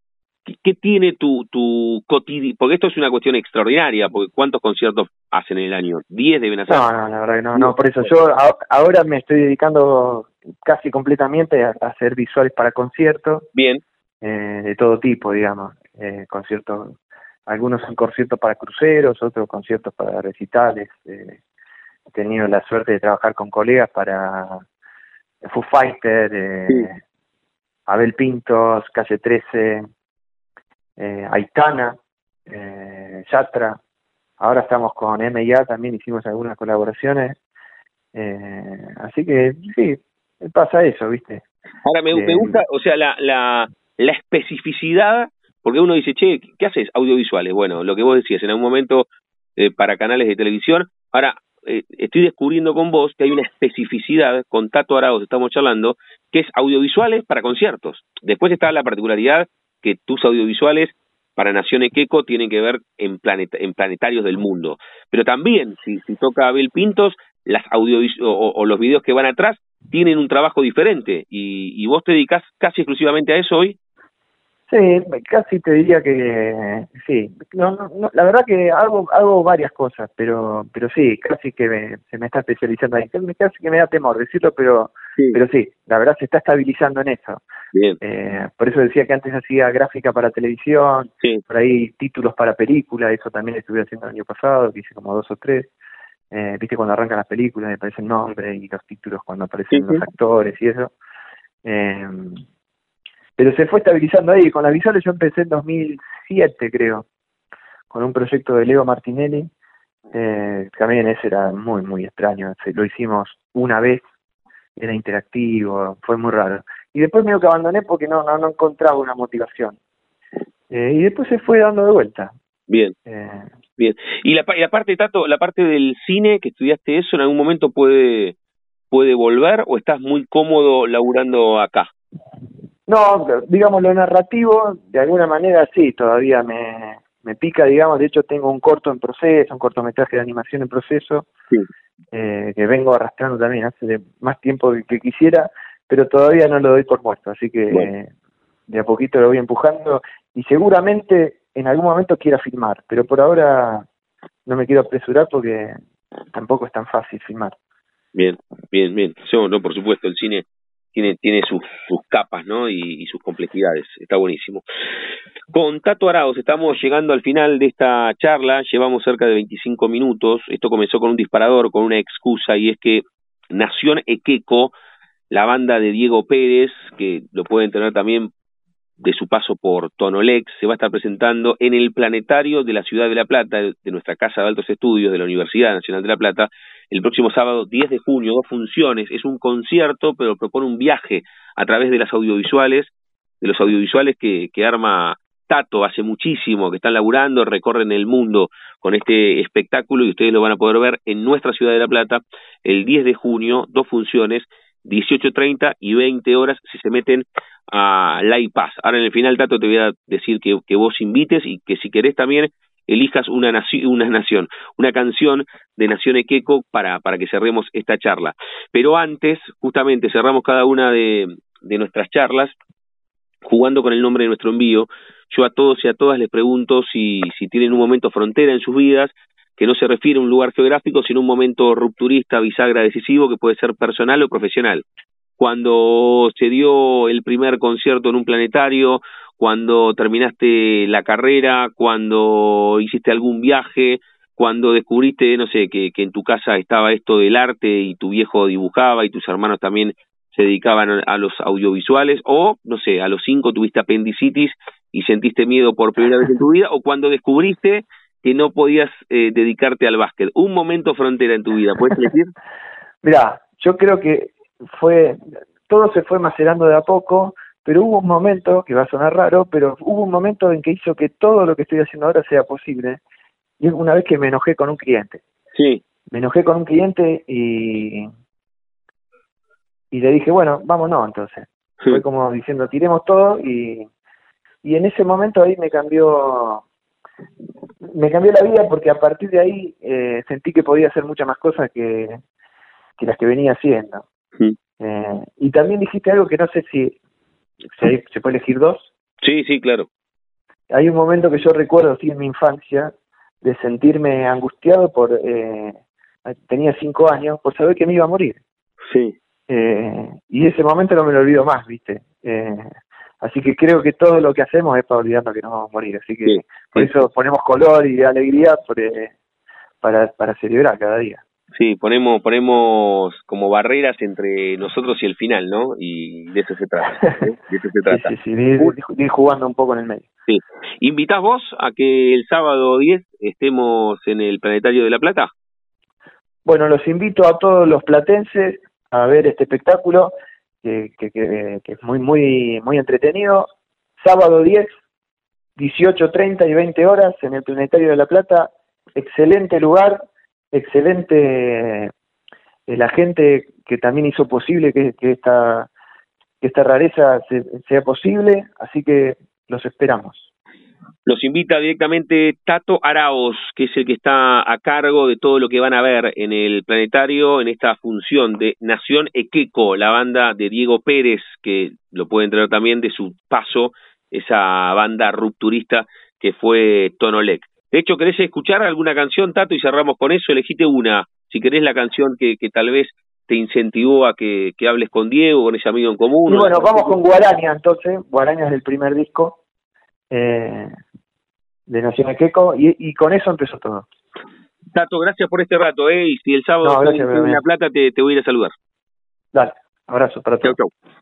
¿Qué tiene tu, tu cotidiano? Porque esto es una cuestión extraordinaria, porque ¿cuántos conciertos hacen en el año? ¿Diez deben hacer? No, no, la verdad que no, no, por eso yo ahora me estoy dedicando casi completamente a, hacer visuales para conciertos. Bien. Eh, de todo tipo, digamos. Eh, conciertos, algunos son conciertos para cruceros, otros conciertos para recitales. Eh, he tenido la suerte de trabajar con colegas para Foo Fighter, eh, Abel Pintos, Calle 13, eh, Aitana, eh, Yatra. Ahora estamos con M&A también, hicimos algunas colaboraciones. Eh, así que sí, pasa eso, ¿viste? Ahora me, me gusta, o sea, la, la, la especificidad, porque uno dice, che, ¿qué haces? Audiovisuales. Bueno, lo que vos decías, en algún momento eh, para canales de televisión. Ahora, eh, estoy descubriendo con vos que hay una especificidad, con Tato Arauz estamos charlando, que es audiovisuales para conciertos. Después está la particularidad que tus audiovisuales para Nación Equeco tienen que ver en, en planetarios del mundo. Pero también, si, si toca Abel Pintos, las audio o, los videos que van atrás tienen un trabajo diferente y, y vos te dedicas casi exclusivamente a eso hoy. Sí, casi te diría que sí. No, no, la verdad que hago hago varias cosas, pero pero sí, casi que se me está especializando ahí. Casi que me da temor decirlo, pero sí. pero sí, la verdad se está estabilizando en eso. Bien. Eh, por eso decía que antes hacía gráfica para televisión, por ahí títulos para películas, eso también estuve haciendo el año pasado, que hice como dos o tres. Eh, Viste cuando arrancan las películas, me aparecen nombres y los títulos cuando aparecen los actores y eso. Eh, pero se fue estabilizando ahí. Con las visuales yo empecé en 2007, creo, con un proyecto de Leo Martinelli. Eh, también ese era muy, muy extraño. Lo hicimos una vez, era interactivo, fue muy raro. Y después medio que abandoné porque no, no, no encontraba una motivación. Eh, y después se fue dando de vuelta. Bien. Eh, Bien. Y la, y la parte, Tato, la parte del cine, que estudiaste eso, ¿en algún momento puede, puede volver o estás muy cómodo laburando acá? No, digamos lo narrativo, de alguna manera sí, todavía me, me pica, digamos, de hecho tengo un corto en proceso, un cortometraje de animación en proceso, eh, que vengo arrastrando también hace más tiempo que, quisiera, pero todavía no lo doy por muerto, así que de a poquito lo voy empujando y seguramente en algún momento quiera filmar, pero por ahora no me quiero apresurar porque tampoco es tan fácil filmar. Bien, bien, bien. no, por supuesto, el cine tiene, tiene sus, sus capas ¿no? Y, sus complejidades. Está buenísimo. Con Tato Arauz estamos llegando al final de esta charla. Llevamos cerca de 25 minutos. Esto comenzó con un disparador, con una excusa, y es que Nación Equeco, la banda de Diego Pérez, que lo pueden tener también de su paso por Tonolex, se va a estar presentando en el planetario de la Ciudad de La Plata, de nuestra Casa de Altos Estudios de la Universidad Nacional de La Plata, el próximo sábado 10 de junio, dos funciones. Es un concierto, pero propone un viaje a través de las audiovisuales, de los audiovisuales que, arma Tato hace muchísimo, que están laburando, recorren el mundo con este espectáculo y ustedes lo van a poder ver en nuestra ciudad de La Plata el 10 de junio, dos funciones, 18.30 y 20 horas si se meten a la Pass. Ahora en el final, Tato, te voy a decir que, que vos invites y que si querés también elijas una, nación, una nación, una canción de Nación Equeco para, para que cerremos esta charla. Pero antes, justamente, cerramos cada una de, de nuestras charlas jugando con el nombre de nuestro envío. Yo a todos y a todas les pregunto si, si tienen un momento frontera en sus vidas, que no se refiere a un lugar geográfico, sino un momento rupturista, bisagra, decisivo, que puede ser personal o profesional. Cuando se dio el primer concierto en un planetario, cuando terminaste la carrera, cuando hiciste algún viaje, cuando descubriste, no sé, que, que en tu casa estaba esto del arte y tu viejo dibujaba y tus hermanos también se dedicaban a los audiovisuales, o, no sé, a los cinco tuviste apendicitis y sentiste miedo por primera vez en tu vida, o cuando descubriste que no podías eh, dedicarte al básquet. Un momento frontera en tu vida, ¿puedes decir? Mira, yo creo que fue, todo se fue macerando de a poco, pero hubo un momento, que va a sonar raro, pero hubo un momento en que hizo que todo lo que estoy haciendo ahora sea posible, y es una vez que me enojé con un cliente. Sí. Me enojé con un cliente y, y le dije, bueno, vámonos entonces. Fue como diciendo, tiremos todo y, y en ese momento ahí me cambió me cambió la vida porque a partir de ahí eh, sentí que podía hacer muchas más cosas que, que las que venía haciendo. Eh, y también dijiste algo que no sé si ¿Se, ¿Se puede elegir dos? Sí, sí, claro. Hay un momento que yo recuerdo, sí, en mi infancia, de sentirme angustiado por... Eh, tenía cinco años, por saber que me iba a morir. Sí. Eh, y ese momento no me lo olvido más, ¿viste? Eh, así que creo que todo lo que hacemos es para olvidarnos que nos vamos a morir. Así que por eso ponemos color y alegría para, para celebrar cada día. Sí, ponemos, ponemos como barreras entre nosotros y el final, ¿no? Y de eso se trata. ¿eh? De eso se trata. sí, sí, sí, jugando un poco en el medio. Sí. ¿Invitás vos a que el sábado 10 estemos en el Planetario de La Plata? Bueno, los invito a todos los platenses a ver este espectáculo que, que, que, que es muy, muy, muy entretenido. Sábado 10, 18.30 y 20 horas en el Planetario de La Plata. Excelente lugar, excelente eh, la gente que también hizo posible que, esta rareza sea posible, así que los esperamos. Los invita directamente Tato Araos, que es el que está a cargo de todo lo que van a ver en el planetario en esta función de Nación Equeco, la banda de Diego Pérez, que lo pueden tener también de su paso, esa banda rupturista que fue Tonolec. De hecho, ¿querés escuchar alguna canción, Tato? Y cerramos con eso. Elegite una. Si querés la canción que, que tal vez te incentivó a que, que, hables con Diego, con ese amigo en común. Y bueno, vamos con Guaraña entonces. Guaraña es el primer disco eh, de Nación Queco y, y con eso empezó todo. Tato, gracias por este rato, ¿eh? Y si el sábado no, en La Plata te, te, voy a ir a saludar. Dale, abrazo para todos. Chau, chau.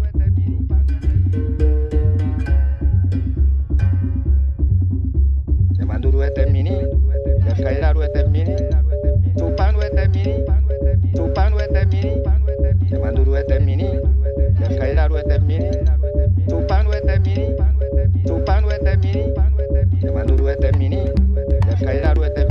Manduru este mini, Mercailaru este mini, Tupanu este mini, Tupanu este mini, Manduru este mini, Mercailaru este mini, Tupanu este mini, Tupanu este mini, Manduru este mini, Mercailaru este mini.